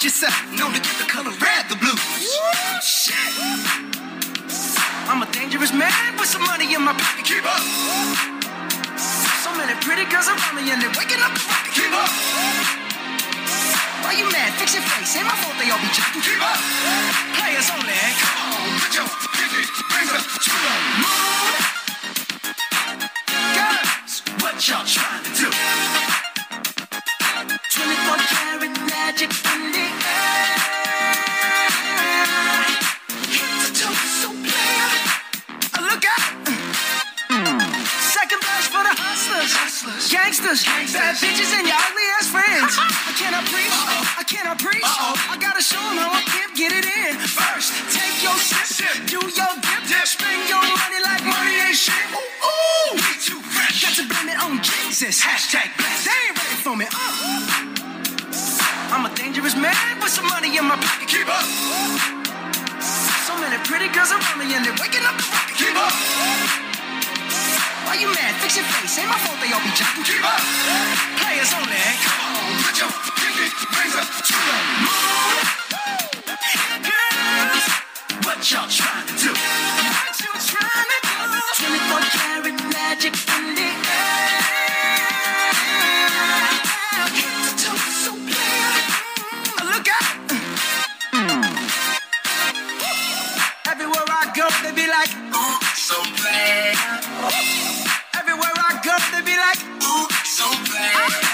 might hurt yourself. Known to get the color red, the blue. Shit. I'm a dangerous man with some money in my pocket. Keep up. So many pretty girls around me and they're waking up the rocket. Keep up. Why you mad? Fix your face. Ain't my fault they all be jacking. Keep up. Players only. Come on, put your pinky rings up to the moon. Girls, what y'all trying to do? 24 karat magic gangsters, bad bitches, and your ugly ass friends. I cannot preach, I cannot preach. I gotta show 'em how I can get it in. First, take your sip, do your dip, dip, spend your money like money ain't shit. Ooh, ooh, we too fresh. Got to blame it on Jesus. Hashtag blessed. They ain't ready for me. Uh. I'm a dangerous man with some money in my pocket. Keep up. So many pretty girls around me and they're waking up the rocket. Keep up. Why you mad? Fix your face. Ain't my fault they all be jacking. Keep up. Players only. Come on, put your pinky rings up to the moon. Girls, what y'all trying to do? What you trying to do? 24 karat magic Hey.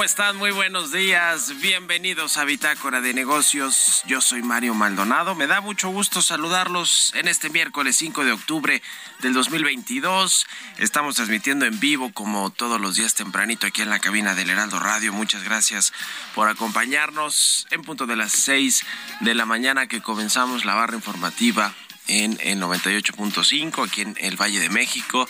¿Cómo están? Muy buenos días. Bienvenidos a Bitácora de Negocios. Yo soy Mario Maldonado. Me da mucho gusto saludarlos en este miércoles 5 de octubre del 2022. Estamos transmitiendo en vivo como todos los días tempranito aquí en la cabina del Heraldo Radio. Muchas gracias por acompañarnos en punto de las 6 de la mañana que comenzamos la barra informativa en el 98.5 aquí en el Valle de México.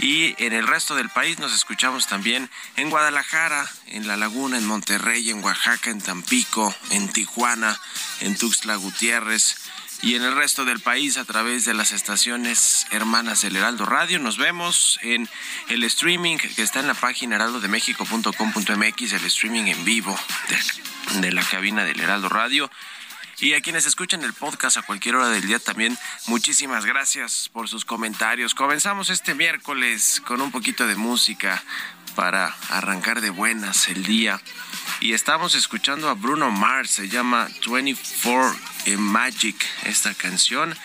Y en el resto del país nos escuchamos también en Guadalajara, en La Laguna, en Monterrey, en Oaxaca, en Tampico, en Tijuana, en Tuxtla Gutiérrez y en el resto del país a través de las estaciones hermanas del Heraldo Radio. Nos vemos en el streaming que está en la página heraldodemexico.com.mx, el streaming en vivo de, de la cabina del Heraldo Radio. Y a quienes escuchan el podcast a cualquier hora del día también, muchísimas gracias por sus comentarios. Comenzamos este miércoles con un poquito de música, para arrancar de buenas el día. Y estamos escuchando a Bruno Mars, se llama 24 Magic esta canción.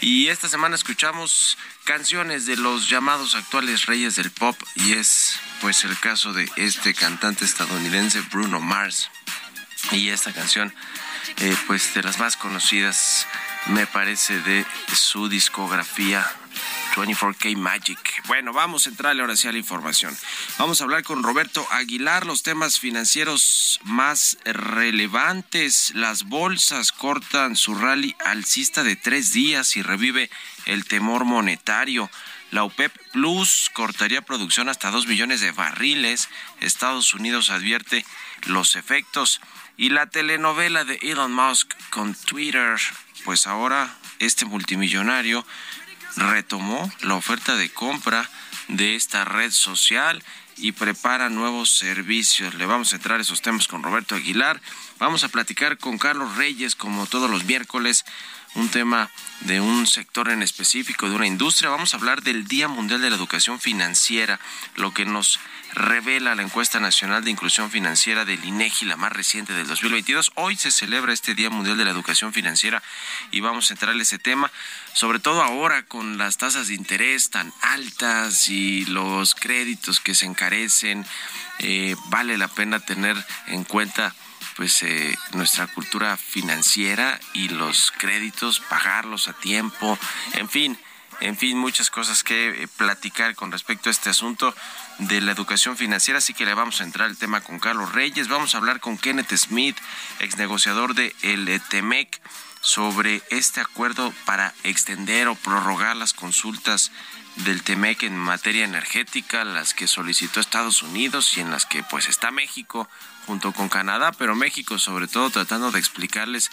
Y esta semana escuchamos canciones de los llamados actuales reyes del pop y es pues el caso de este cantante estadounidense Bruno Mars. Y esta canción eh, pues de las más conocidas me parece de su discografía 24K Magic. Bueno, vamos a entrarle ahora sí a la información. Vamos a hablar con Roberto Aguilar, los temas financieros más relevantes. Las bolsas cortan su rally alcista de tres días y revive el temor monetario. La OPEP Plus cortaría producción hasta dos millones de barriles. Estados Unidos advierte los efectos. Y la telenovela de Elon Musk con Twitter, pues ahora este multimillonario retomó la oferta de compra de esta red social y prepara nuevos servicios. Le vamos a entrar a esos temas con Roberto Aguilar. Vamos a platicar con Carlos Reyes, como todos los miércoles, un tema de un sector en específico, de una industria. Vamos a hablar del Día Mundial de la Educación Financiera, lo que nos revela la encuesta nacional de inclusión financiera del INEGI, la más reciente del 2022. Hoy se celebra este Día Mundial de la Educación Financiera y vamos a entrar en ese tema, sobre todo ahora con las tasas de interés tan altas y los créditos que se encarecen. Eh, vale la pena tener en cuenta pues eh, nuestra cultura financiera y los créditos, pagarlos a tiempo, en fin, en fin, muchas cosas que eh, platicar con respecto a este asunto de la educación financiera, así que le vamos a entrar al tema con Carlos Reyes, vamos a hablar con Kenneth Smith, ex negociador de el TEMEC, sobre este acuerdo para extender o prorrogar las consultas del TEMEC en materia energética, las que solicitó Estados Unidos y en las que pues está México junto con Canadá, pero México sobre todo tratando de explicarles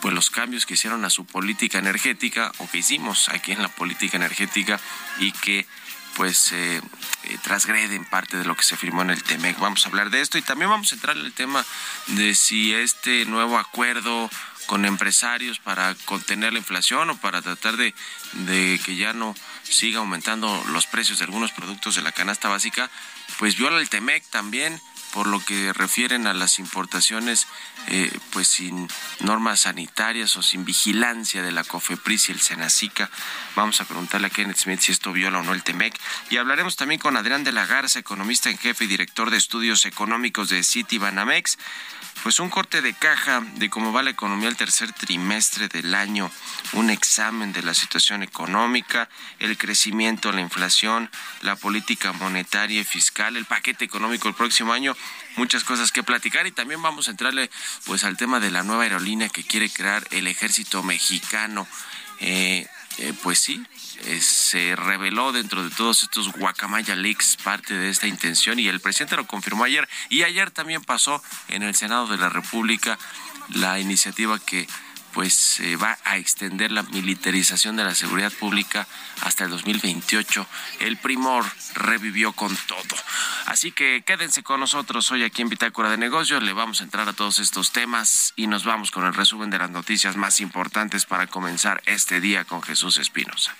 pues los cambios que hicieron a su política energética o que hicimos aquí en la política energética y que pues eh, eh, transgreden parte de lo que se firmó en el TEMEC. Vamos a hablar de esto y también vamos a entrar en el tema de si este nuevo acuerdo con empresarios para contener la inflación o para tratar de, de que ya no siga aumentando los precios de algunos productos de la canasta básica, pues viola el TEMEC también por lo que refieren a las importaciones eh, pues sin normas sanitarias o sin vigilancia de la COFEPRIS y el SENACICA. Vamos a preguntarle a Kenneth Smith si esto viola o no el TEMEC. Y hablaremos también con Adrián de la Garza, economista en jefe y director de estudios económicos de City Banamex pues un corte de caja de cómo va la economía el tercer trimestre del año, un examen de la situación económica, el crecimiento, la inflación, la política monetaria y fiscal, el paquete económico el próximo año, muchas cosas que platicar y también vamos a entrarle pues al tema de la nueva aerolínea que quiere crear el ejército mexicano. Eh, eh, pues sí, eh, se reveló dentro de todos estos guacamaya leaks parte de esta intención y el presidente lo confirmó ayer y ayer también pasó en el Senado de la República la iniciativa que pues se va a extender la militarización de la seguridad pública hasta el 2028. El primor revivió con todo. Así que quédense con nosotros hoy aquí en Bitácora de Negocios. Le vamos a entrar a todos estos temas y nos vamos con el resumen de las noticias más importantes para comenzar este día con Jesús Espinosa.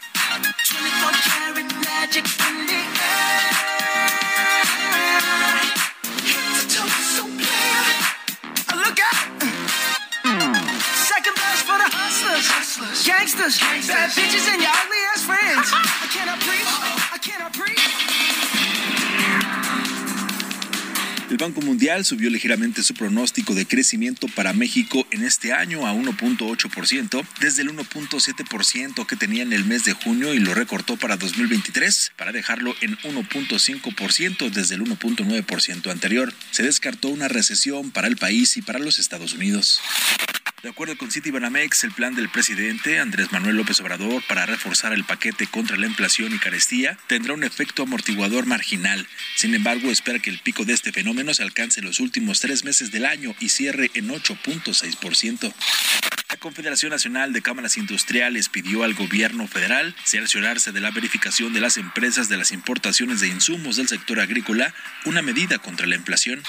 Gangsters. El Banco Mundial subió ligeramente su pronóstico de crecimiento para México en este año a 1.8%, desde el 1.7% que tenía en el mes de junio y lo recortó para 2023 para dejarlo en 1.5% desde el 1.9% anterior. Se descartó una recesión para el país y para los Estados Unidos. De acuerdo con Citibanamex, el plan del presidente Andrés Manuel López Obrador para reforzar el paquete contra la inflación y carestía tendrá un efecto amortiguador marginal. Sin embargo, espera que el pico de este fenómeno se alcance en los últimos tres meses del año y cierre en 8.6%. La Confederación Nacional de Cámaras Industriales pidió al gobierno federal cerciorarse de la verificación de las empresas de las importaciones de insumos del sector agrícola, una medida contra la inflación.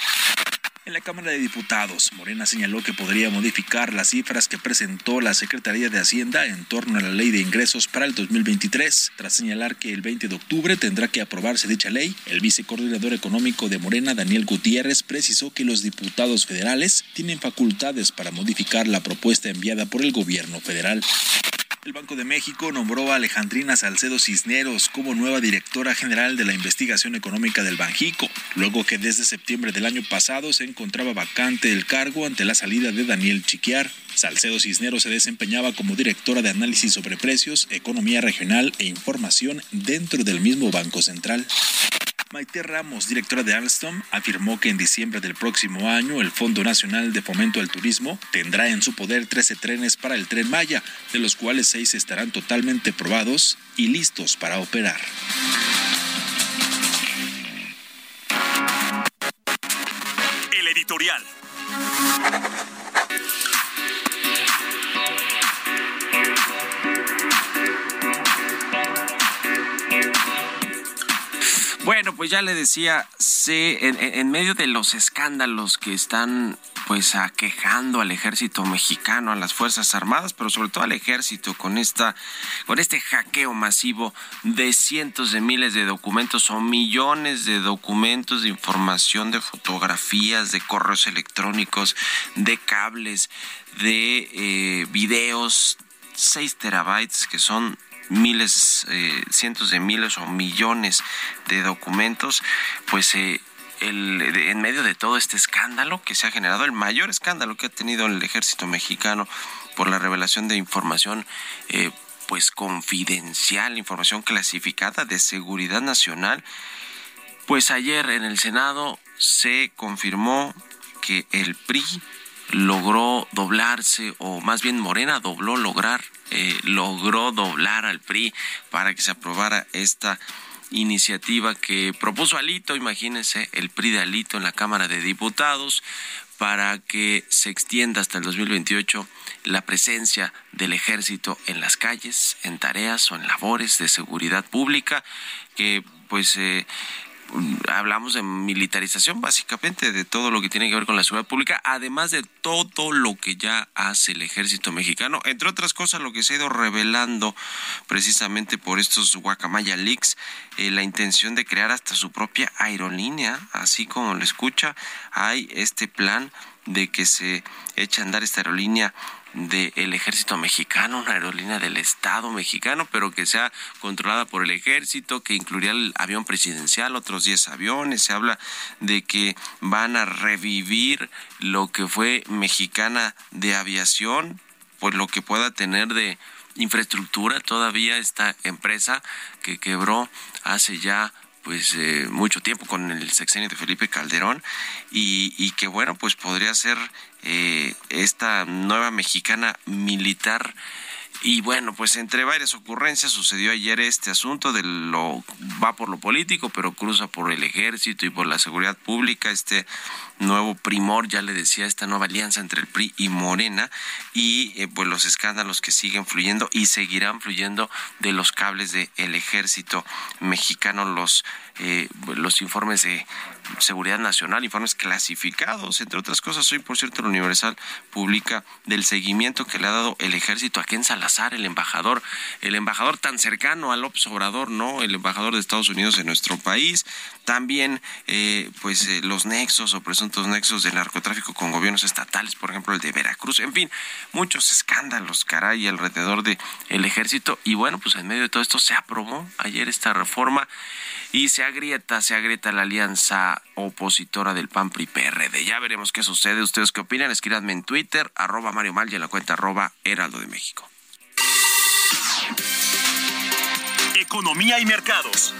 En la Cámara de Diputados, Morena señaló que podría modificar las cifras que presentó la Secretaría de Hacienda en torno a la ley de ingresos para el 2023. Tras señalar que el 20 de octubre tendrá que aprobarse dicha ley, el vicecoordinador económico de Morena, Daniel Gutiérrez, precisó que los diputados federales tienen facultades para modificar la propuesta enviada por el gobierno federal. El Banco de México nombró a Alejandrina Salcedo Cisneros como nueva directora general de la investigación económica del Banjico, luego que desde septiembre del año pasado se encontraba vacante el cargo ante la salida de Daniel Chiquiar. Salcedo Cisneros se desempeñaba como directora de análisis sobre precios, economía regional e información dentro del mismo Banco Central. Maite Ramos, directora de Alstom, afirmó que en diciembre del próximo año el Fondo Nacional de Fomento al Turismo tendrá en su poder 13 trenes para el tren Maya, de los cuales seis estarán totalmente probados y listos para operar. El editorial. Bueno, pues ya le decía, se, en, medio de los escándalos que están pues aquejando al ejército mexicano, a las Fuerzas Armadas, pero sobre todo al ejército con esta con este hackeo masivo de cientos de miles de documentos o millones de documentos de información, de fotografías, de correos electrónicos, de cables, de eh, videos, 6 terabytes que son miles, eh, cientos de miles o millones de documentos, pues eh, el, en medio de todo este escándalo que se ha generado, el mayor escándalo que ha tenido el ejército mexicano por la revelación de información, eh, pues confidencial, información clasificada de seguridad nacional, pues ayer en el Senado se confirmó que el PRI logró doblarse, o más bien Morena dobló lograr, eh, logró doblar al PRI para que se aprobara esta iniciativa que propuso Alito, imagínense, el PRI de Alito en la Cámara de Diputados, para que se extienda hasta el 2028 la presencia del ejército en las calles, en tareas o en labores de seguridad pública, que pues eh, hablamos de militarización básicamente de todo lo que tiene que ver con la seguridad pública, además de todo lo que ya hace el ejército mexicano, entre otras cosas lo que se ha ido revelando precisamente por estos Guacamaya Leaks, eh, la intención de crear hasta su propia aerolínea, así como lo escucha, hay este plan de que se eche a andar esta aerolínea del ejército mexicano, una aerolínea del Estado mexicano, pero que sea controlada por el ejército, que incluiría el avión presidencial, otros 10 aviones. Se habla de que van a revivir lo que fue mexicana de aviación, pues lo que pueda tener de infraestructura todavía esta empresa que quebró hace ya pues eh, mucho tiempo con el sexenio de Felipe Calderón y, y que bueno pues podría ser eh, esta nueva mexicana militar y bueno, pues entre varias ocurrencias sucedió ayer este asunto de lo va por lo político, pero cruza por el ejército y por la seguridad pública, este nuevo primor, ya le decía, esta nueva alianza entre el PRI y Morena. Y eh, pues los escándalos que siguen fluyendo y seguirán fluyendo de los cables del ejército mexicano, los eh, los informes de seguridad nacional, informes clasificados, entre otras cosas. Hoy, por cierto, el Universal publica del seguimiento que le ha dado el ejército a Ken Salazar, el embajador, el embajador tan cercano a López Obrador, ¿no? El embajador de Estados Unidos en nuestro país. También, eh, pues, eh, los nexos o presuntos nexos de narcotráfico con gobiernos estatales, por ejemplo, el de Veracruz. En fin, muchos escándalos, caray, alrededor del el ejército. Y bueno, pues en medio de todo esto se aprobó ayer esta reforma y se agrieta, se agrieta la alianza opositora del PAN PRI PRD. Ya veremos qué sucede. ¿Ustedes qué opinan? Escríbanme en Twitter, arroba Mario Mal y en la cuenta arroba Heraldo de México. Economía y mercados.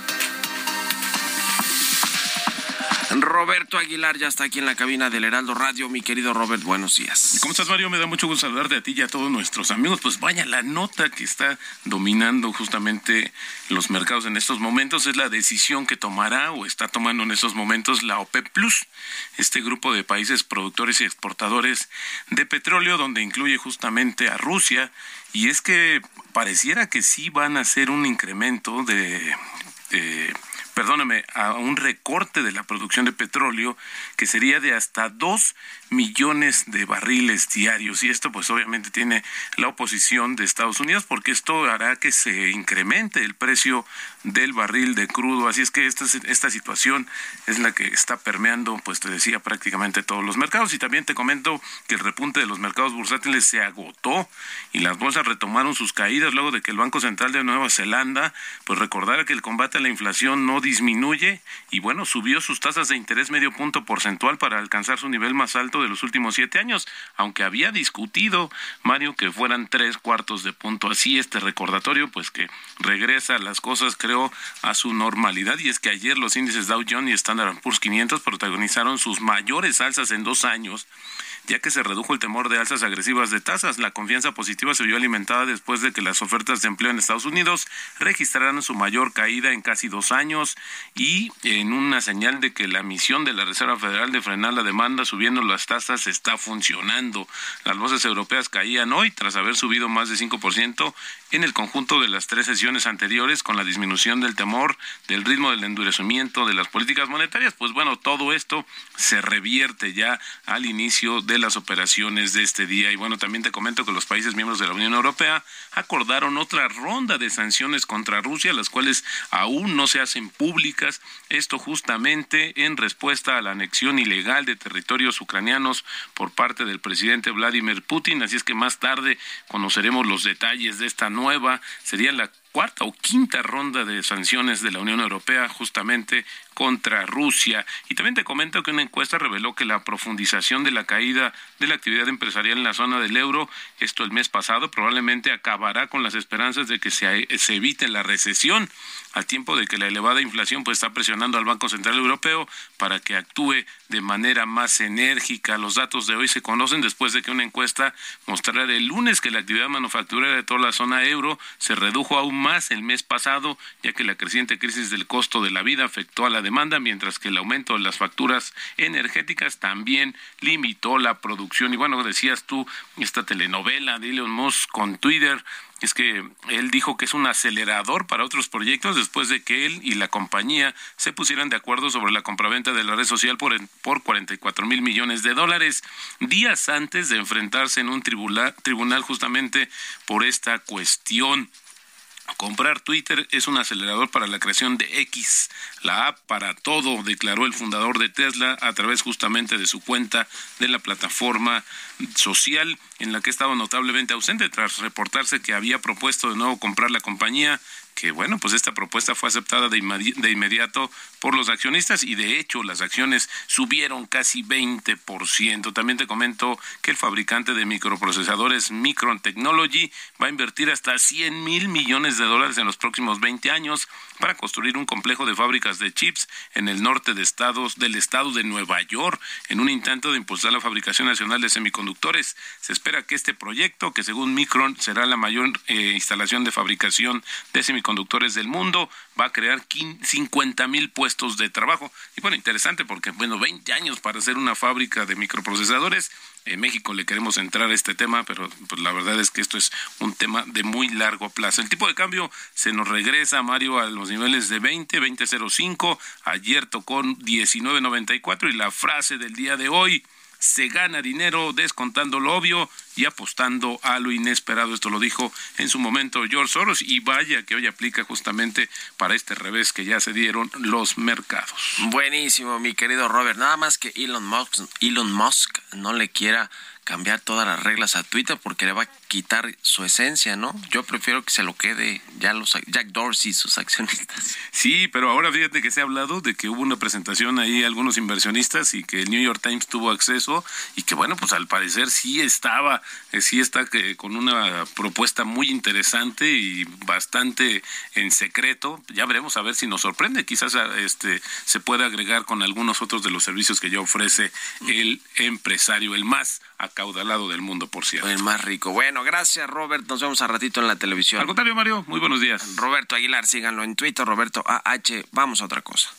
Roberto Aguilar ya está aquí en la cabina del Heraldo Radio. Mi querido Robert, buenos días. ¿Cómo estás, Mario? Me da mucho gusto saludarte a ti y a todos nuestros amigos. Pues vaya, la nota que está dominando justamente los mercados en estos momentos es la decisión que tomará o está tomando en estos momentos la OPEP Plus, este grupo de países productores y exportadores de petróleo, donde incluye justamente a Rusia. Y es que pareciera que sí van a hacer un incremento de, de perdóname, a un recorte de la producción de petróleo que sería de hasta 2 millones de barriles diarios. Y esto pues obviamente tiene la oposición de Estados Unidos porque esto hará que se incremente el precio del barril de crudo. Así es que esta, esta situación es la que está permeando, pues te decía, prácticamente todos los mercados. Y también te comento que el repunte de los mercados bursátiles se agotó y las bolsas retomaron sus caídas luego de que el Banco Central de Nueva Zelanda pues recordara que el combate a la inflación no disminuye y bueno, subió sus tasas de interés medio punto porcentual para alcanzar su nivel más alto de los últimos siete años, aunque había discutido, Mario, que fueran tres cuartos de punto. Así este recordatorio, pues que regresa las cosas, a su normalidad. Y es que ayer los índices Dow Jones y Standard Poor's 500 protagonizaron sus mayores alzas en dos años ya que se redujo el temor de alzas agresivas de tasas. La confianza positiva se vio alimentada después de que las ofertas de empleo en Estados Unidos registraran su mayor caída en casi dos años y en una señal de que la misión de la Reserva Federal de frenar la demanda subiendo las tasas está funcionando. Las bolsas europeas caían hoy tras haber subido más de 5% en el conjunto de las tres sesiones anteriores con la disminución del temor, del ritmo del endurecimiento de las políticas monetarias. Pues bueno, todo esto se revierte ya al inicio de las operaciones de este día. Y bueno, también te comento que los países miembros de la Unión Europea acordaron otra ronda de sanciones contra Rusia, las cuales aún no se hacen públicas. Esto justamente en respuesta a la anexión ilegal de territorios ucranianos por parte del presidente Vladimir Putin. Así es que más tarde conoceremos los detalles de esta nueva, sería la cuarta o quinta ronda de sanciones de la Unión Europea justamente contra Rusia. Y también te comento que una encuesta reveló que la profundización de la caída de la actividad empresarial en la zona del euro, esto el mes pasado, probablemente acabará con las esperanzas de que se, evite la recesión, al tiempo de que la elevada inflación pues está presionando al Banco Central Europeo para que actúe de manera más enérgica. Los datos de hoy se conocen después de que una encuesta mostrara el lunes que la actividad manufacturera de toda la zona euro se redujo aún más el mes pasado, ya que la creciente crisis del costo de la vida afectó a la demanda, mientras que el aumento de las facturas energéticas también limitó la producción. Y bueno, decías tú, esta telenovela de Elon Musk con Twitter, es que él dijo que es un acelerador para otros proyectos después de que él y la compañía se pusieran de acuerdo sobre la compraventa de la red social por, por 44 mil millones de dólares, días antes de enfrentarse en un tribunal, tribunal justamente por esta cuestión. Comprar Twitter es un acelerador para la creación de X, la app para todo, declaró el fundador de Tesla a través justamente de su cuenta de la plataforma social en la que estaba notablemente ausente tras reportarse que había propuesto de nuevo comprar la compañía que bueno, pues esta propuesta fue aceptada de, inmediato por los accionistas y de hecho las acciones subieron casi 20%. También te comento que el fabricante de microprocesadores Micron Technology va a invertir hasta 100 mil millones de dólares en los próximos 20 años para construir un complejo de fábricas de chips en el norte de estados del estado de Nueva York en un intento de impulsar la fabricación nacional de semiconductores. Se espera que este proyecto, que según Micron será la mayor eh, instalación de fabricación de semiconductores del mundo, va a crear 50 mil puestos de trabajo. Y bueno, interesante porque, bueno, 20 años para hacer una fábrica de microprocesadores. En México le queremos entrar a este tema, pero pues, la verdad es que esto es un tema de muy largo plazo. El tipo de cambio se nos regresa, Mario, a los niveles de 20, 20.05. Ayer tocó 19.94 y la frase del día de hoy se gana dinero descontando lo obvio y apostando a lo inesperado. Esto lo dijo en su momento George Soros y vaya que hoy aplica justamente para este revés que ya se dieron los mercados. Buenísimo, mi querido Robert. Nada más que Elon Musk, Elon Musk no le quiera cambiar todas las reglas a Twitter porque le va a quitar su esencia, ¿no? Yo prefiero que se lo quede ya los Jack Dorsey, sus accionistas. Sí, pero ahora fíjate que se ha hablado de que hubo una presentación ahí algunos inversionistas y que el New York Times tuvo acceso y que bueno, pues al parecer sí estaba, eh, sí está que, con una propuesta muy interesante y bastante en secreto. Ya veremos a ver si nos sorprende. Quizás este se pueda agregar con algunos otros de los servicios que ya ofrece el empresario, el más acaudalado del mundo, por cierto. El más rico. Bueno, gracias, Robert. Nos vemos a ratito en la televisión. Al contrario, Mario, muy buenos días. Roberto Aguilar, síganlo en Twitter, Roberto AH. Vamos a otra cosa.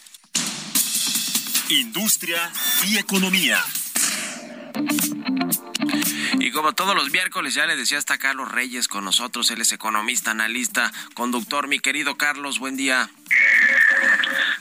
Industria y economía. Y como todos los miércoles, ya le decía hasta Carlos Reyes con nosotros. Él es economista, analista, conductor. Mi querido Carlos, buen día.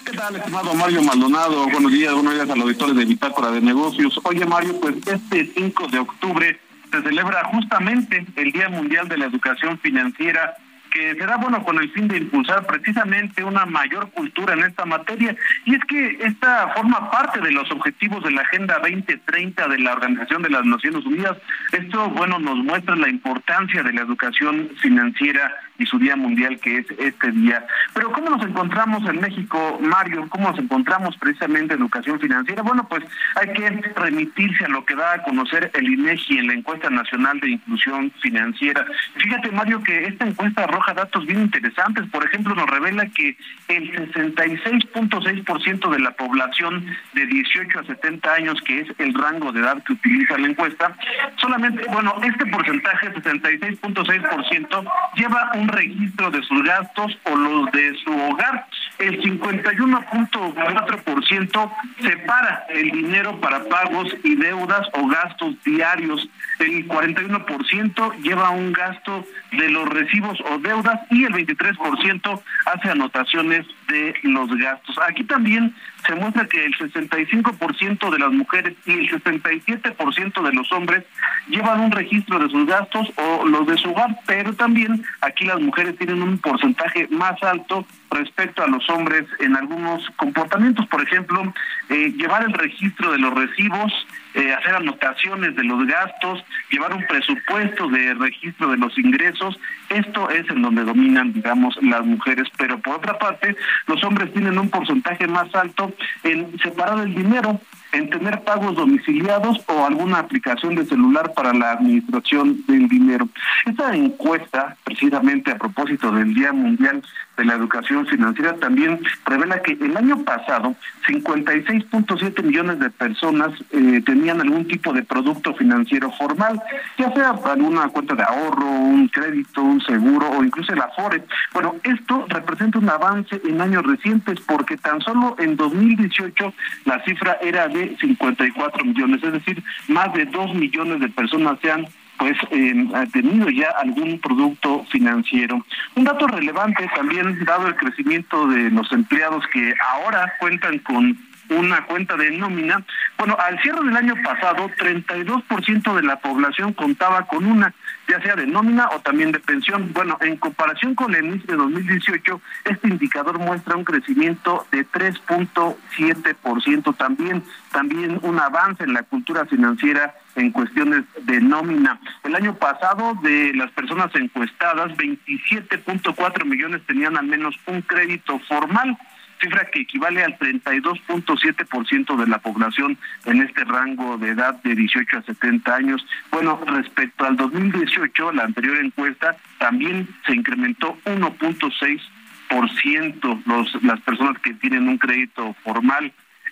¿Qué tal, estimado Mario Maldonado? Buenos días, buenos días a los auditores de Bitácora de Negocios. Oye, Mario, pues este 5 de octubre se celebra justamente el Día Mundial de la Educación Financiera que será bueno con el fin de impulsar precisamente una mayor cultura en esta materia. Y es que esta forma parte de los objetivos de la Agenda 2030 de la Organización de las Naciones Unidas. Esto, bueno, nos muestra la importancia de la educación financiera y su Día Mundial, que es este día. Pero ¿cómo nos encontramos en México, Mario? ¿Cómo nos encontramos precisamente en educación financiera? Bueno, pues hay que remitirse a lo que da a conocer el INEGI en la encuesta nacional de inclusión financiera. Fíjate, Mario, que esta encuesta arroja datos bien interesantes. Por ejemplo, nos revela que el 66.6% de la población de 18 a 70 años, que es el rango de edad que utiliza la encuesta, solamente, bueno, este porcentaje, 66.6%, lleva un registro de sus gastos o los de su hogar. El 51.4% separa el dinero para pagos y deudas o gastos diarios. El 41% lleva un gasto de los recibos o deudas y el 23% hace anotaciones de los gastos. Aquí también se muestra que el 65% de las mujeres y el 67% de los hombres llevan un registro de sus gastos o los de su hogar, pero también aquí las mujeres tienen un porcentaje más alto respecto a los hombres en algunos comportamientos, por ejemplo, eh, llevar el registro de los recibos, eh, hacer anotaciones de los gastos, llevar un presupuesto de registro de los ingresos, esto es en donde dominan, digamos, las mujeres, pero por otra parte, los hombres tienen un porcentaje más alto en separar el dinero en tener pagos domiciliados o alguna aplicación de celular para la administración del dinero. Esta encuesta, precisamente a propósito del Día Mundial de la Educación Financiera, también revela que el año pasado 56.7 millones de personas eh, tenían algún tipo de producto financiero formal, ya sea alguna cuenta de ahorro, un crédito, un seguro o incluso el Afore. Bueno, esto representa un avance en años recientes porque tan solo en 2018 la cifra era de 54 millones, es decir, más de 2 millones de personas se han pues eh, tenido ya algún producto financiero. Un dato relevante también, dado el crecimiento de los empleados que ahora cuentan con una cuenta de nómina. Bueno, al cierre del año pasado, 32% de la población contaba con una, ya sea de nómina o también de pensión. Bueno, en comparación con el inicio de 2018, este indicador muestra un crecimiento de 3.7%. También, también un avance en la cultura financiera en cuestiones de nómina. El año pasado, de las personas encuestadas, 27.4 millones tenían al menos un crédito formal cifra que equivale al 32.7% de la población en este rango de edad de 18 a 70 años. Bueno, respecto al 2018, la anterior encuesta también se incrementó 1.6% los las personas que tienen un crédito formal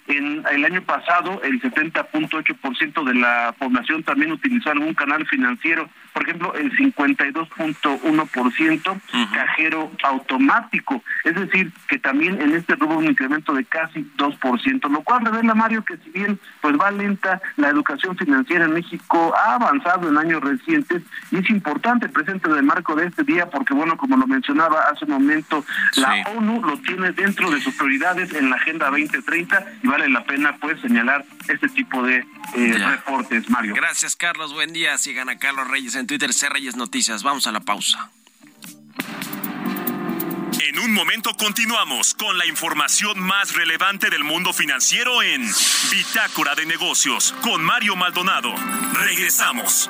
en el año pasado, el 70.8% de la población también utilizó algún canal financiero. Por ejemplo, el 52.1% cajero automático. Es decir, que también en este hubo un incremento de casi 2%, lo cual revela, Mario, que si bien pues va lenta, la educación financiera en México ha avanzado en años recientes y es importante presente en el marco de este día porque, bueno, como lo mencionaba hace un momento, la ONU lo tiene dentro de sus prioridades en la Agenda 2030 y va vale la pena pues señalar este tipo de eh, reportes, Mario. Gracias, Carlos. Buen día. Sigan a Carlos Reyes en Twitter, C Reyes Noticias. Vamos a la pausa. En un momento continuamos con la información más relevante del mundo financiero en Bitácora de Negocios con Mario Maldonado. Regresamos.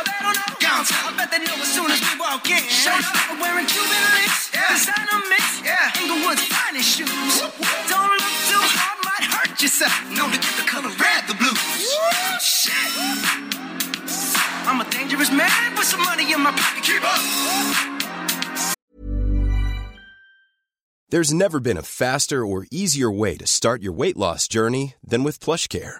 They don't know. I bet they know as soon as we walk in. Show up, wearing Cuban links, yeah. designer mix, yeah. Inglewood's finest shoes. Don't look too hard, might hurt yourself. Known to get the color red, the blues. Shit. I'm a dangerous man with some money in my pocket. Keep up. There's never been a faster or easier way to start your weight loss journey than with PlushCare.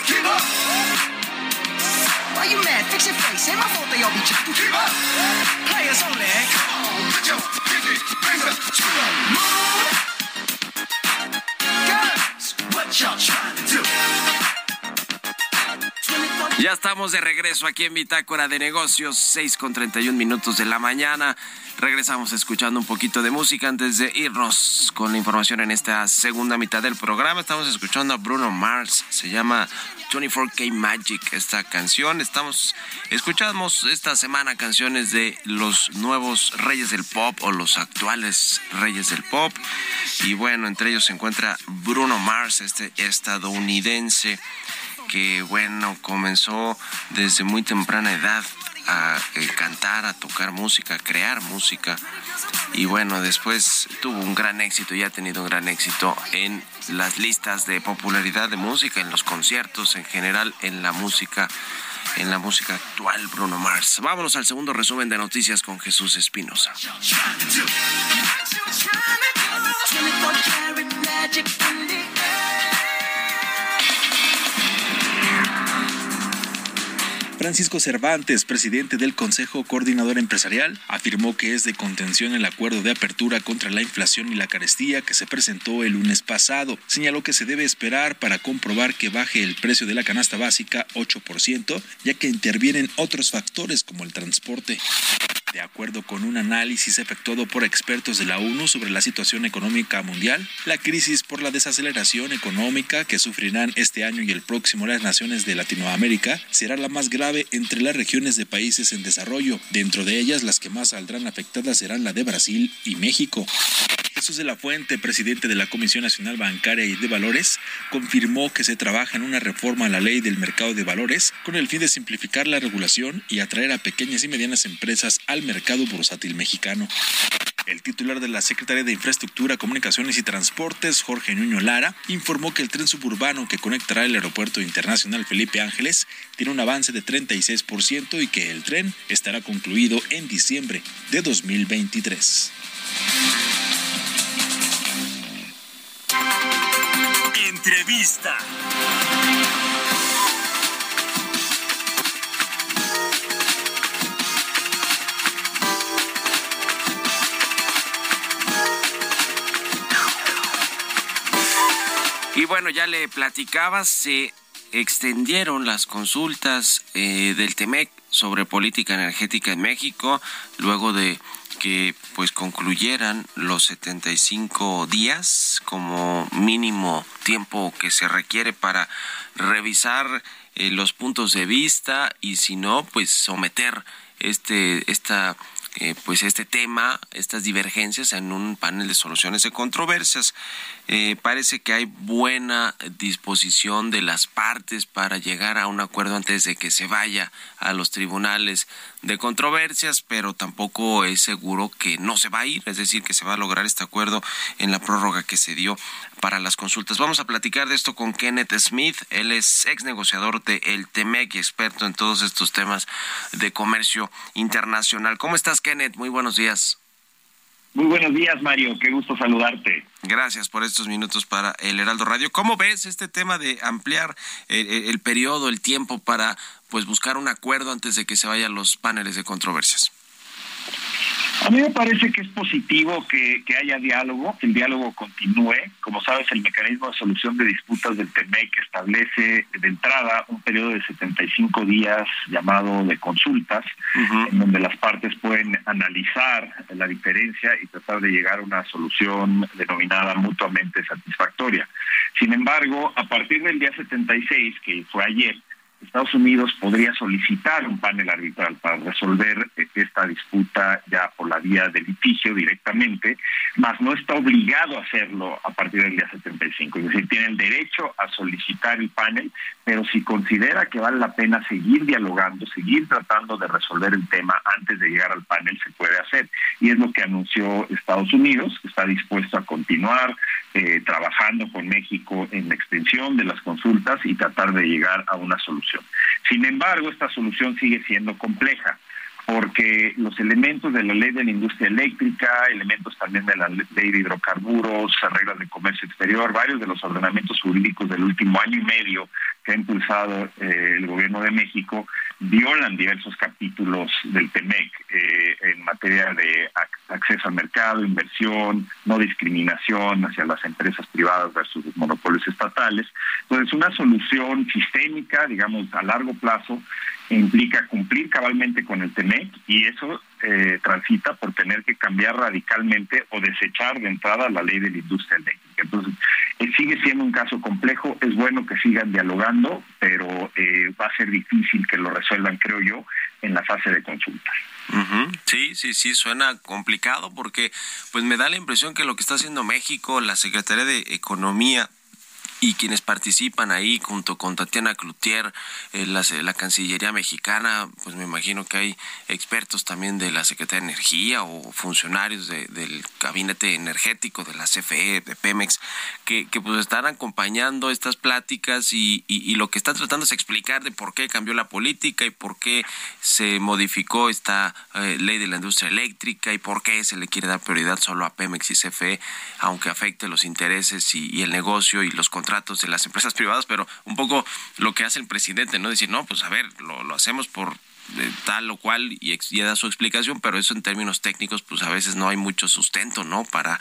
up. Why you mad? Fix your face. Ain't my fault they all be jacking. Keep up. Players only. Come on, put your pinky up to the moon. Girls, what y'all trying to do? Ya estamos de regreso aquí en Bitácora de Negocios, 6 con 31 minutos de la mañana. Regresamos escuchando un poquito de música antes de irnos con la información en esta segunda mitad del programa. Estamos escuchando a Bruno Mars, se llama 24K Magic esta canción. Estamos escuchamos esta semana canciones de los nuevos reyes del pop o los actuales reyes del pop. Y bueno, entre ellos se encuentra Bruno Mars, este estadounidense que bueno, comenzó desde muy temprana edad a eh, cantar, a tocar música, a crear música. Y bueno, después tuvo un gran éxito y ha tenido un gran éxito en las listas de popularidad de música, en los conciertos, en general, en la música, en la música actual, Bruno Mars. Vámonos al segundo resumen de noticias con Jesús Espinosa. Francisco Cervantes, presidente del Consejo Coordinador Empresarial, afirmó que es de contención el acuerdo de apertura contra la inflación y la carestía que se presentó el lunes pasado. Señaló que se debe esperar para comprobar que baje el precio de la canasta básica 8%, ya que intervienen otros factores como el transporte. De acuerdo con un análisis efectuado por expertos de la ONU sobre la situación económica mundial, la crisis por la desaceleración económica que sufrirán este año y el próximo las naciones de Latinoamérica será la más grave entre las regiones de países en desarrollo. Dentro de ellas, las que más saldrán afectadas serán la de Brasil y México. Jesús de la Fuente, presidente de la Comisión Nacional Bancaria y de Valores, confirmó que se trabaja en una reforma a la ley del mercado de valores con el fin de simplificar la regulación y atraer a pequeñas y medianas empresas al mercado bursátil mexicano. El titular de la Secretaría de Infraestructura, Comunicaciones y Transportes, Jorge Nuño Lara, informó que el tren suburbano que conectará el Aeropuerto Internacional Felipe Ángeles tiene un avance de 36% y que el tren estará concluido en diciembre de 2023. Entrevista. Y bueno, ya le platicaba, se extendieron las consultas eh, del TEMEC sobre política energética en México luego de que pues concluyeran los 75 días como mínimo tiempo que se requiere para revisar eh, los puntos de vista y si no pues someter este esta eh, pues este tema, estas divergencias en un panel de soluciones de controversias. Eh, parece que hay buena disposición de las partes para llegar a un acuerdo antes de que se vaya a los tribunales de controversias, pero tampoco es seguro que no se va a ir, es decir, que se va a lograr este acuerdo en la prórroga que se dio para las consultas. Vamos a platicar de esto con Kenneth Smith, él es ex negociador de El Temec y experto en todos estos temas de comercio internacional. ¿Cómo estás, Kenneth? Muy buenos días. Muy buenos días, Mario. Qué gusto saludarte. Gracias por estos minutos para el Heraldo Radio. ¿Cómo ves este tema de ampliar el, el periodo, el tiempo para pues buscar un acuerdo antes de que se vayan los paneles de controversias? A mí me parece que es positivo que, haya diálogo, que el diálogo continúe. Como sabes, el mecanismo de solución de disputas del TEMEC establece de entrada un periodo de 75 días llamado de consultas, en donde las partes pueden analizar la diferencia y tratar de llegar a una solución denominada mutuamente satisfactoria. Sin embargo, a partir del día 76, que fue ayer, Estados Unidos podría solicitar un panel arbitral para resolver esta disputa ya por la vía de litigio directamente, mas no está obligado a hacerlo a partir del día 75. Es decir, tiene el derecho a solicitar el panel, pero si considera que vale la pena seguir dialogando, seguir tratando de resolver el tema antes de llegar al panel, se puede hacer. Y es lo que anunció Estados Unidos, que está dispuesto a continuar eh, trabajando con México en la extensión de las consultas y tratar de llegar a una solución. Sin embargo, esta solución sigue siendo compleja porque los elementos de la ley de la industria eléctrica, elementos también de la ley de hidrocarburos, reglas de comercio exterior, varios de los ordenamientos jurídicos del último año y medio que ha impulsado eh, el gobierno de México, violan diversos capítulos del TEMEC eh, en materia de acceso al mercado, inversión, no discriminación hacia las empresas privadas versus los monopolios estatales. Entonces, una solución sistémica, digamos, a largo plazo, implica cumplir cabalmente con el TEMEC y eso eh, transita por tener que cambiar radicalmente o desechar de entrada la ley de la industria eléctrica. Entonces, eh, sigue siendo un caso complejo, es bueno que sigan dialogando, pero eh, va a ser difícil que lo resuelvan, creo yo, en la fase de consulta. Sí, sí, sí, suena complicado porque pues me da la impresión que lo que está haciendo México, la Secretaría de Economía, y quienes participan ahí junto con Tatiana Cloutier, eh, la, Cancillería mexicana, pues me imagino que hay expertos también de la Secretaría de Energía o funcionarios del gabinete energético de la CFE, de Pemex, que, pues están acompañando estas pláticas y, lo que están tratando es explicar de por qué cambió la política y por qué se modificó esta eh, ley de la industria eléctrica y por qué se le quiere dar prioridad solo a Pemex y CFE, aunque afecte los intereses y, y el negocio y los contratos de las empresas privadas, pero un poco lo que hace el presidente, ¿no? Decir, no, pues a ver, lo, hacemos por eh, tal o cual y, da su explicación, pero eso en términos técnicos, pues a veces no hay mucho sustento, ¿no? Para,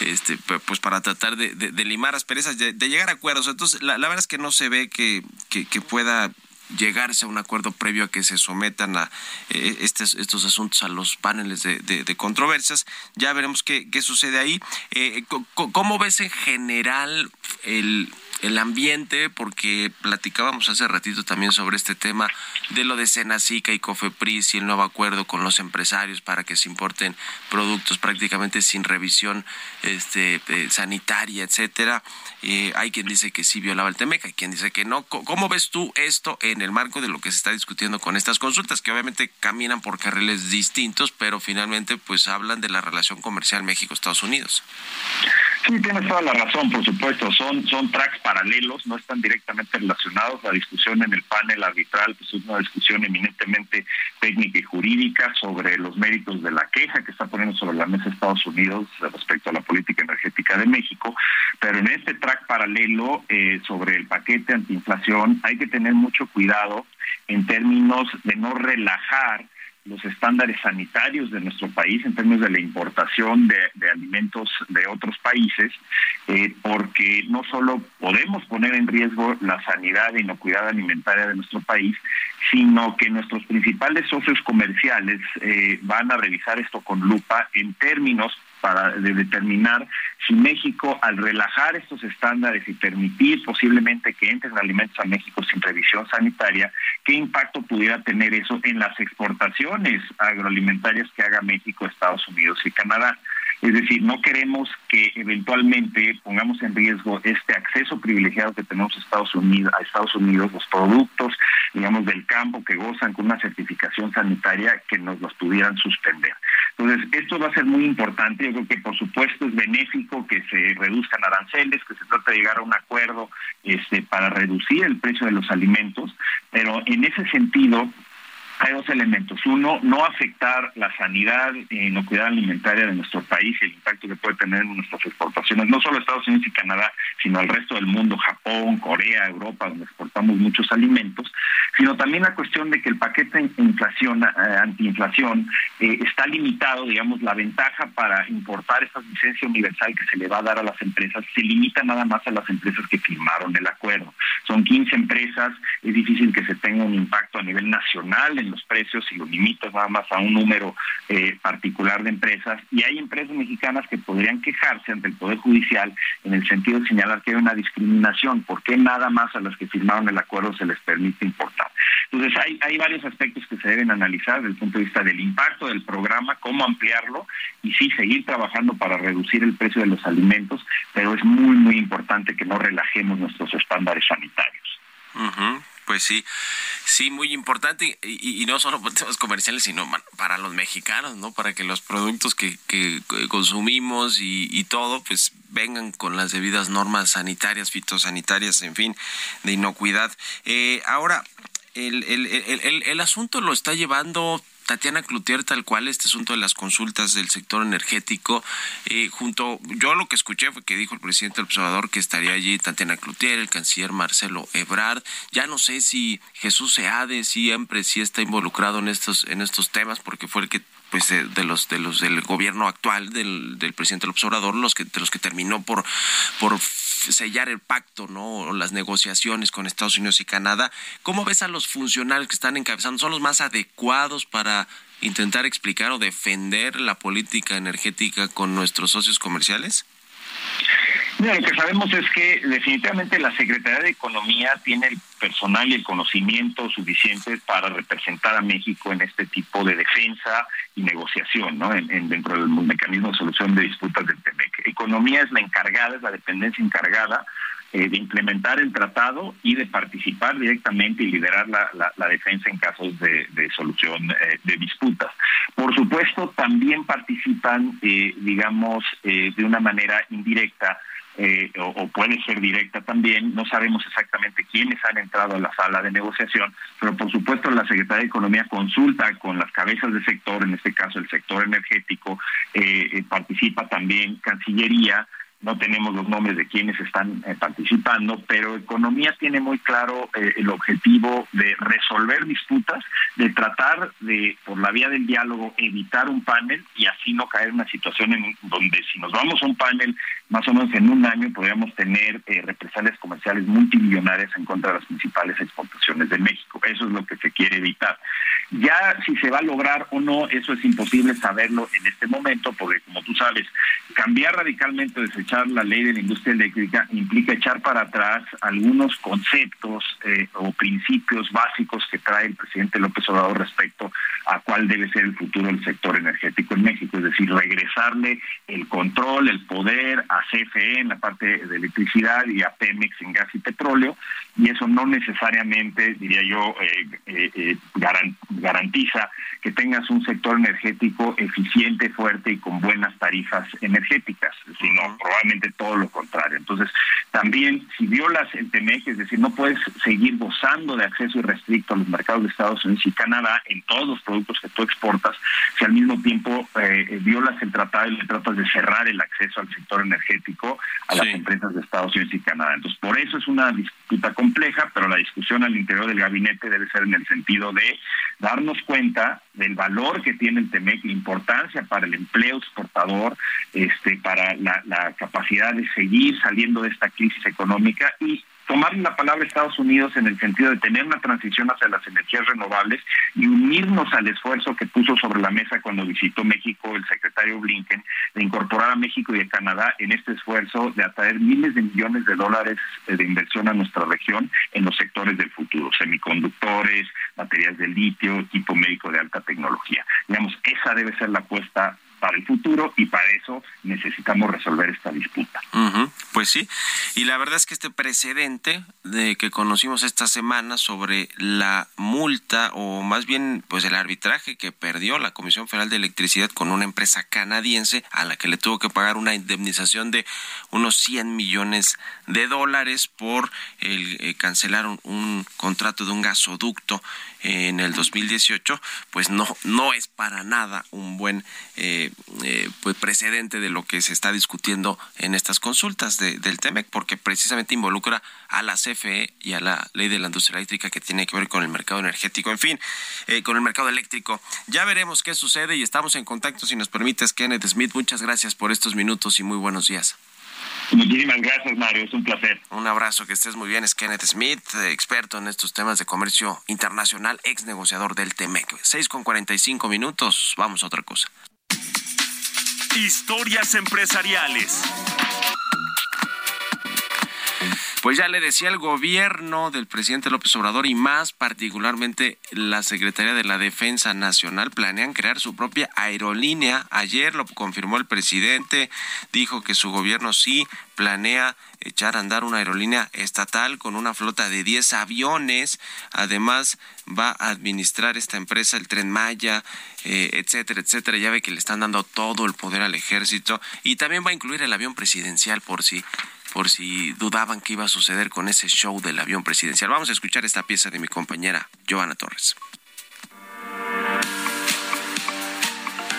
este, pues para tratar de, limar asperezas, de, de, llegar a acuerdos. Entonces, la, verdad es que no se ve que, que pueda llegarse a un acuerdo previo a que se sometan a eh, estos, asuntos a los paneles de, de, controversias. Ya veremos qué, qué sucede ahí. Eh, ¿Cómo ves en general el, el ambiente? Porque platicábamos hace ratito también sobre este tema de lo de Senacica y Cofepris y el nuevo acuerdo con los empresarios para que se importen productos prácticamente sin revisión este, eh, sanitaria, etcétera. Eh, hay quien dice que sí violaba el TEMEC, hay quien dice que no. ¿Cómo ves tú esto en el marco de lo que se está discutiendo con estas consultas, que obviamente caminan por carriles distintos, pero finalmente pues hablan de la relación comercial México-Estados Unidos? Sí, tienes toda la razón, por supuesto. Son, son tracks paralelos, no están directamente relacionados. La discusión en el panel arbitral pues, es una discusión eminentemente técnica y jurídica sobre los méritos de la queja que está poniendo sobre la mesa Estados Unidos respecto a la política energética de México. Pero en este track paralelo eh, sobre el paquete antiinflación hay que tener mucho cuidado en términos de no relajar los estándares sanitarios de nuestro país en términos de la importación de, alimentos de otros países, eh, porque no solo podemos poner en riesgo la sanidad e inocuidad alimentaria de nuestro país, sino que nuestros principales socios comerciales eh, van a revisar esto con lupa en términos para determinar si México, al relajar estos estándares y permitir posiblemente que entren alimentos a México sin revisión sanitaria, qué impacto pudiera tener eso en las exportaciones agroalimentarias que haga México, Estados Unidos y Canadá. Es decir, no queremos que eventualmente pongamos en riesgo este acceso privilegiado que tenemos a Estados Unidos, a Estados Unidos, los productos, digamos, del campo que gozan con una certificación sanitaria que nos los pudieran suspender. Entonces, esto va a ser muy importante. Yo creo que, por supuesto, es benéfico que se reduzcan aranceles, que se trate de llegar a un acuerdo este, para reducir el precio de los alimentos, pero en ese sentido, hay dos elementos. Uno, no afectar la sanidad y inocuidad alimentaria de nuestro país y el impacto que puede tener en nuestras exportaciones, no solo Estados Unidos y Canadá, sino al resto del mundo, Japón, Corea, Europa, donde exportamos muchos alimentos, sino también la cuestión de que el paquete inflación, eh, antiinflación eh, está limitado, digamos, la ventaja para importar esta licencia universal que se le va a dar a las empresas se limita nada más a las empresas que firmaron el acuerdo. Son 15 empresas, es difícil que se tenga un impacto a nivel nacional en los precios y lo limitas nada más a un número eh, particular de empresas. Y hay empresas mexicanas que podrían quejarse ante el Poder Judicial en el sentido de señalar que hay una discriminación. ¿Por qué nada más a las que firmaron el acuerdo se les permite importar? Entonces hay, hay varios aspectos que se deben analizar desde el punto de vista del impacto del programa, cómo ampliarlo y sí seguir trabajando para reducir el precio de los alimentos, pero es muy, muy importante que no relajemos nuestros estándares sanitarios. Pues sí, sí, muy importante y, no solo por temas comerciales, sino para los mexicanos, ¿no? Para que los productos que, que consumimos y, todo, pues vengan con las debidas normas sanitarias, fitosanitarias, en fin, de inocuidad. Eh, ahora, el, el, el, el, asunto lo está llevando Tatiana Cloutier, tal cual este asunto de las consultas del sector energético, eh, junto, yo lo que escuché fue que dijo el presidente del observador que estaría allí Tatiana Cloutier, el canciller Marcelo Ebrard, ya no sé si Jesús Seade siempre sí está involucrado en estos, en estos temas, porque fue el que pues de, los de los del gobierno actual del, del presidente del observador los que de los que terminó por por sellar el pacto, ¿no? O las negociaciones con Estados Unidos y Canadá. ¿Cómo ves a los funcionarios que están encabezando? ¿Son los más adecuados para intentar explicar o defender la política energética con nuestros socios comerciales? Mira, lo que sabemos es que definitivamente la Secretaría de Economía tiene el personal y el conocimiento suficiente para representar a México en este tipo de defensa y negociación, ¿no? En, dentro del mecanismo de solución de disputas del TEMEC. Economía es la encargada, es la dependencia encargada eh, de implementar el tratado y de participar directamente y liderar la, defensa en casos de, solución eh, de disputas. Por supuesto, también participan, eh, digamos, de una manera indirecta eh, o, puede ser directa también. No sabemos exactamente quiénes han entrado a la sala de negociación, pero por supuesto la Secretaría de Economía consulta con las cabezas del sector, en este caso el sector energético, eh, eh, participa también Cancillería, no tenemos los nombres de quienes están eh, participando, pero Economía tiene muy claro eh, el objetivo de resolver disputas, de tratar de, por la vía del diálogo, evitar un panel y así no caer en una situación en donde si nos vamos a un panel, más o menos en un año podríamos tener eh, represalias comerciales multimillonarias en contra de las principales exportaciones de México. Eso es lo que se quiere evitar. Ya si se va a lograr o no, eso es imposible saberlo en este momento, porque como tú sabes, cambiar radicalmente, la ley de la industria eléctrica implica echar para atrás algunos conceptos eh, o principios básicos que trae el presidente López Obrador respecto a cuál debe ser el futuro del sector energético en México, es decir, regresarle el control, el poder a CFE en la parte de electricidad y a Pemex en gas y petróleo, y eso no necesariamente, diría yo, eh, eh, eh garantiza que tengas un sector energético eficiente, fuerte y con buenas tarifas energéticas, sino probablemente todo lo contrario. Entonces, también si violas el TEMEC, es decir, no puedes seguir gozando de acceso irrestricto a los mercados de Estados Unidos y Canadá en todos los productos que tú exportas, si al mismo tiempo eh, violas el tratado y le tratas de cerrar el acceso al sector energético a las empresas de Estados Unidos y Canadá. Entonces, por eso es una disputa compleja, pero la discusión al interior del gabinete debe ser en el sentido de darnos cuenta del valor que tiene el TEMEC, la importancia para el empleo exportador, este, para la, la capacidad de seguir saliendo de esta crisis económica y tomar la palabra Estados Unidos en el sentido de tener una transición hacia las energías renovables y unirnos al esfuerzo que puso sobre la mesa cuando visitó México el secretario Blinken de incorporar a México y a Canadá en este esfuerzo de atraer miles de millones de dólares de inversión a nuestra región en los sectores del futuro, semiconductores, baterías de litio, equipo médico de alta tecnología. Digamos, esa debe ser la apuesta para el futuro y para eso necesitamos resolver esta disputa. Pues sí, y la verdad es que este precedente de que conocimos esta semana sobre la multa o más bien pues el arbitraje que perdió la Comisión Federal de Electricidad con una empresa canadiense a la que le tuvo que pagar una indemnización de unos 100 millones de dólares por el eh, cancelar un contrato de un gasoducto en el 2018, pues no, no es para nada un buen eh, eh, pues precedente de lo que se está discutiendo en estas consultas del TEMEC, porque precisamente involucra a la CFE y a la ley de la industria eléctrica que tiene que ver con el mercado energético, en fin, eh, con el mercado eléctrico. Ya veremos qué sucede y estamos en contacto, si nos permites, Kenneth Smith. Muchas gracias por estos minutos y muy buenos días. Muchísimas gracias, Mario. Es un placer. Un abrazo, que estés muy bien. Es Kenneth Smith, experto en estos temas de comercio internacional, ex negociador del TEMEC. 6 con 45 minutos. Vamos a otra cosa. Historias empresariales. Pues ya le decía el gobierno del presidente López Obrador y más particularmente la Secretaría de la Defensa Nacional planean crear su propia aerolínea. Ayer lo confirmó el presidente, dijo que su gobierno sí planea echar a andar una aerolínea estatal con una flota de 10 aviones. Además, va a administrar esta empresa el tren Maya, eh, etcétera, etcétera. Ya ve que le están dando todo el poder al ejército y también va a incluir el avión presidencial por si por si dudaban que iba a suceder con ese show del avión presidencial. Vamos a escuchar esta pieza de mi compañera Joana Torres.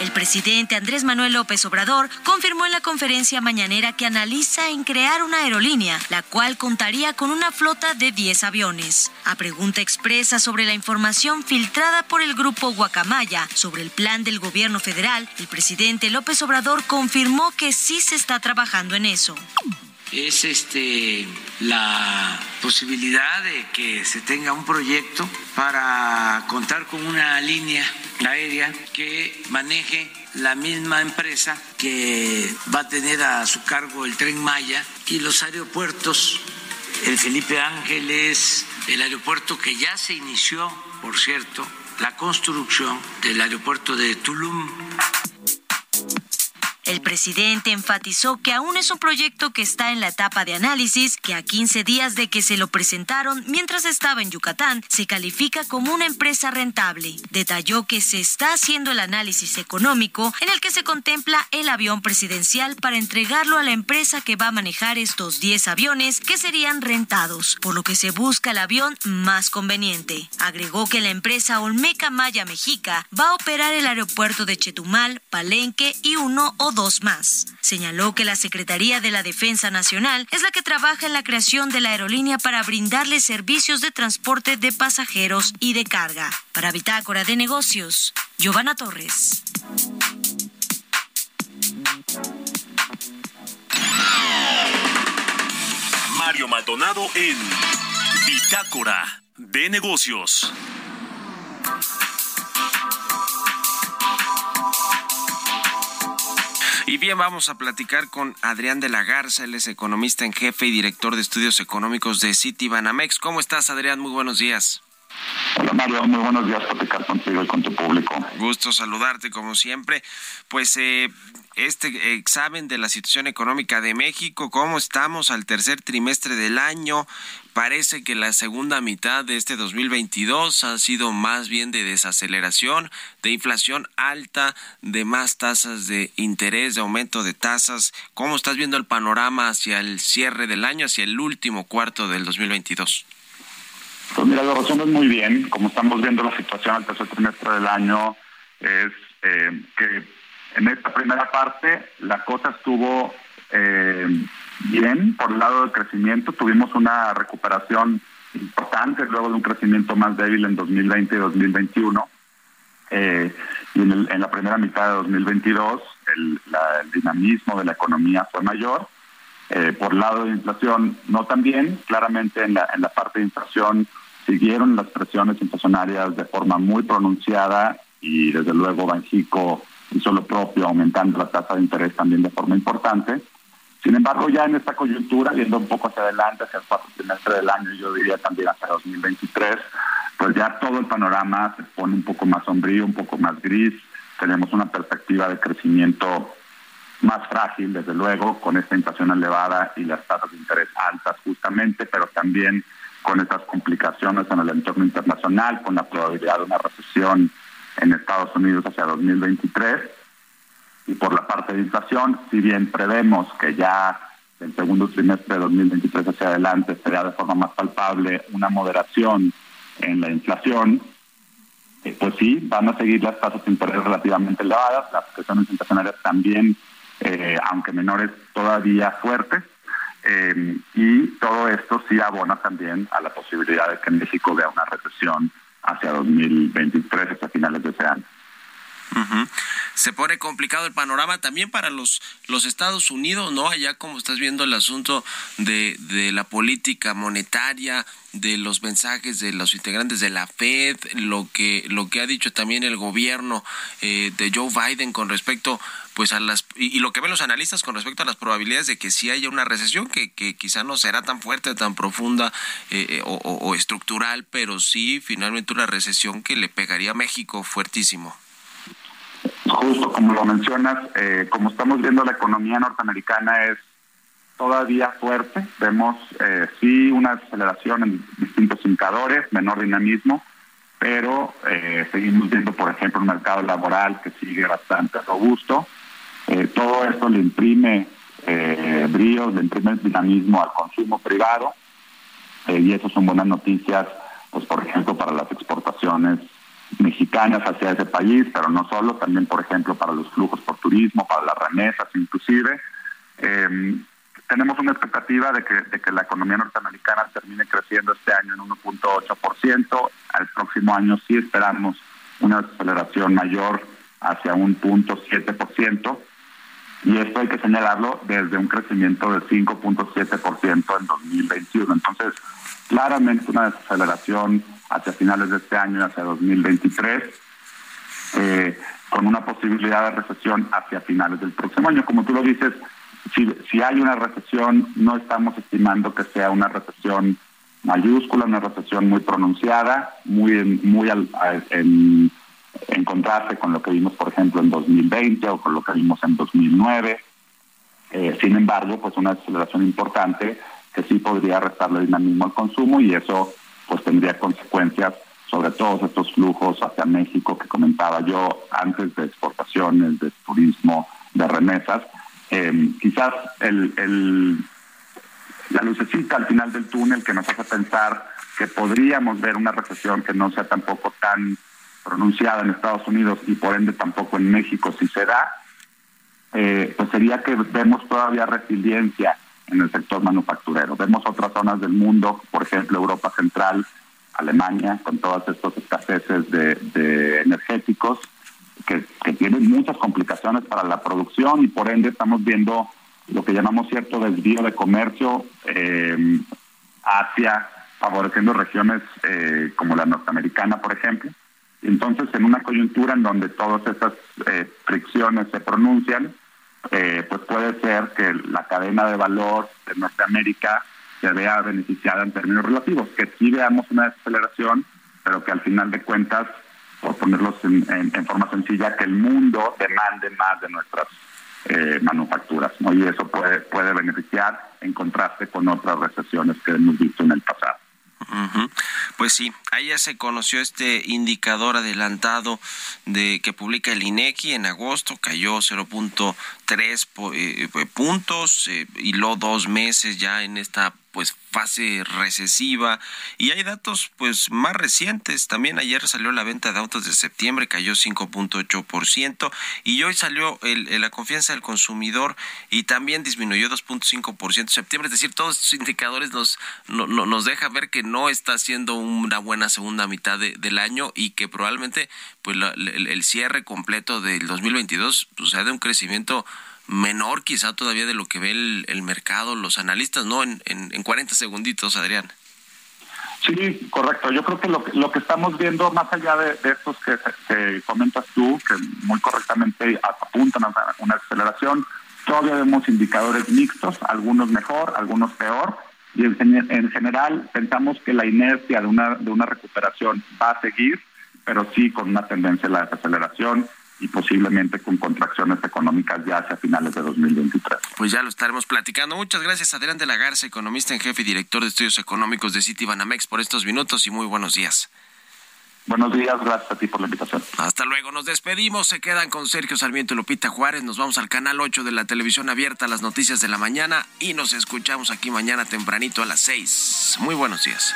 El presidente Andrés Manuel López Obrador confirmó en la conferencia mañanera que analiza en crear una aerolínea, la cual contaría con una flota de 10 aviones. A pregunta expresa sobre la información filtrada por el grupo Guacamaya sobre el plan del gobierno federal, el presidente López Obrador confirmó que sí se está trabajando en eso es este la posibilidad de que se tenga un proyecto para contar con una línea aérea que maneje la misma empresa que va a tener a su cargo el tren Maya y los aeropuertos, el Felipe Ángeles, el aeropuerto que ya se inició, por cierto, la construcción del aeropuerto de Tulum. El presidente enfatizó que aún es un proyecto que está en la etapa de análisis, que a 15 días de que se lo presentaron mientras estaba en Yucatán, se califica como una empresa rentable. Detalló que se está haciendo el análisis económico en el que se contempla el avión presidencial para entregarlo a la empresa que va a manejar estos 10 aviones que serían rentados, por lo que se busca el avión más conveniente. Agregó que la empresa Olmeca Maya Mexica va a operar el aeropuerto de Chetumal, Palenque y uno o dos más. Señaló que la Secretaría de la Defensa Nacional es la que trabaja en la creación de la aerolínea para brindarle servicios de transporte de pasajeros y de carga. Para Bitácora de Negocios, Giovanna Torres. Mario Maldonado en Bitácora de Negocios. Y bien, vamos a platicar con Adrián de la Garza, él es economista en jefe y director de estudios económicos de Citibanamex. ¿Cómo estás, Adrián? Muy buenos días. Hola Mario, muy buenos días platicar contigo y con tu público. Gusto saludarte como siempre. Pues eh, este examen de la situación económica de México, cómo estamos al tercer trimestre del año. Parece que la segunda mitad de este 2022 ha sido más bien de desaceleración, de inflación alta, de más tasas de interés, de aumento de tasas. ¿Cómo estás viendo el panorama hacia el cierre del año, hacia el último cuarto del 2022? Pues mira, lo resumes muy bien. Como estamos viendo la situación al tercer trimestre del año, es eh, que en esta primera parte la cosa estuvo eh, bien por el lado del crecimiento. Tuvimos una recuperación importante luego de un crecimiento más débil en 2020 y 2021. Eh, y en, la primera mitad de 2022 el, dinamismo de la economía fue mayor. Eh, por el lado de inflación, no tan bien. Claramente en la, en la parte de inflación siguieron las presiones inflacionarias de forma muy pronunciada y desde luego Banjico hizo lo propio, aumentando la tasa de interés también de forma importante. Sin embargo, ya en esta coyuntura, viendo un poco hacia adelante, hacia el cuarto trimestre del año, yo diría también hacia 2023, pues ya todo el panorama se pone un poco más sombrío, un poco más gris. Tenemos una perspectiva de crecimiento más frágil, desde luego, con esta inflación elevada y las tasas de interés altas justamente, pero también con estas complicaciones en el entorno internacional, con la probabilidad de una recesión en Estados Unidos hacia 2023. Y por la parte de inflación, si bien prevemos que ya el segundo trimestre de 2023 hacia adelante será de forma más palpable una moderación en la inflación, eh, pues sí, van a seguir las tasas de interés relativamente elevadas, las presiones inflacionarias también, eh, aunque menores, todavía fuertes. Eh, y todo esto sí abona también a la posibilidad de que México vea una recesión hacia 2023, hasta finales de ese año. se pone complicado el panorama también para los, los Estados Unidos, ¿no? Allá como estás viendo el asunto de, de la política monetaria, de los mensajes de los integrantes de la Fed, lo que lo que ha dicho también el gobierno eh, de Joe Biden con respecto pues a las y, lo que ven los analistas con respecto a las probabilidades de que sí haya una recesión que, que quizá no será tan fuerte, tan profunda eh, eh, o, o, estructural, pero sí finalmente una recesión que le pegaría a México fuertísimo. Justo como lo mencionas, como estamos viendo la economía norteamericana es todavía fuerte. Vemos eh, sí una aceleración en distintos indicadores, menor dinamismo, pero eh, seguimos viendo, por ejemplo, un mercado laboral que sigue bastante robusto. Eh, todo esto le imprime eh, brío, le imprime dinamismo al consumo privado y eso son buenas noticias, pues por ejemplo, para las exportaciones mexicanas hacia ese país, pero no solo, también por ejemplo para los flujos por turismo, para las remesas inclusive. Eh, tenemos una expectativa de que, la economía norteamericana termine creciendo este año en 1.8%. Al próximo año sí esperamos una aceleración mayor hacia un punto y esto hay que señalarlo desde un crecimiento del 5.7% en 2021. Entonces, claramente una desaceleración hacia finales de este año y hacia 2023, eh, con una posibilidad de recesión hacia finales del próximo año. Como tú lo dices, si, si hay una recesión, no estamos estimando que sea una recesión mayúscula, una recesión muy pronunciada, muy, muy en, en contraste con lo que vimos, por ejemplo, en 2020 o con lo que vimos en 2009. Eh, sin embargo, pues una aceleración importante que sí podría restarle dinamismo al consumo y eso pues tendría consecuencias sobre todos estos flujos hacia México que comentaba yo antes de exportaciones, de turismo, de remesas, eh, quizás el, el, la lucecita al final del túnel que nos hace pensar que podríamos ver una recesión que no sea tampoco tan pronunciada en Estados Unidos y por ende tampoco en México si se da, eh, pues sería que vemos todavía resiliencia en el sector manufacturero. Vemos otras zonas del mundo, por ejemplo Europa Central, Alemania, con todas estas escaseces de, energéticos, que, tienen muchas complicaciones para la producción y por ende estamos viendo lo que llamamos cierto desvío de comercio eh, hacia favoreciendo regiones eh, como la norteamericana, por ejemplo. Entonces, en una coyuntura en donde todas esas eh, fricciones se pronuncian, pues puede ser que la cadena de valor de Norteamérica se vea beneficiada en términos relativos, que sí veamos una desaceleración, pero que al final de cuentas por ponerlos en, forma sencilla, que el mundo demande más de nuestras eh, manufacturas, ¿no? Y eso puede beneficiar en contraste con otras recesiones que hemos visto en el pasado. Pues sí, ya se conoció este indicador adelantado de que publica el INEGI en agosto, cayó 0.3 eh, puntos eh, lo dos meses ya en esta pues fase recesiva. Y hay datos pues más recientes. También ayer salió la venta de autos de septiembre cayó 5.8% y hoy salió el, la confianza del consumidor y también disminuyó 2.5% septiembre. Es decir todos estos indicadores nos no, nos deja ver que no está siendo una buena segunda mitad del año y que probablemente pues el, cierre completo del 2022 pues, sea de un crecimiento menor quizá todavía de lo que ve el, mercado, los analistas, ¿no? En, en, en 40 segunditos, Adrián. Sí, correcto. Yo creo que lo, que, lo que estamos viendo, más allá de, estos que, comentas tú, que muy correctamente apuntan a una aceleración, todavía vemos indicadores mixtos, algunos mejor, algunos peor, y en, en general pensamos que la inercia de una, de una recuperación va a seguir, pero sí con una tendencia a la desaceleración y posiblemente con contracciones económicas ya hacia finales de 2023. Pues ya lo estaremos platicando. Muchas gracias, Adrián de la Garza, economista en jefe y director de estudios económicos de Citibanamex, por estos minutos y muy buenos días. Buenos días, gracias a ti por la invitación. Hasta luego, nos despedimos. Se quedan con Sergio Sarmiento y Lupita Juárez. Nos vamos al canal 8 de la televisión abierta, las noticias de la mañana, y nos escuchamos aquí mañana tempranito a las 6. Muy buenos días.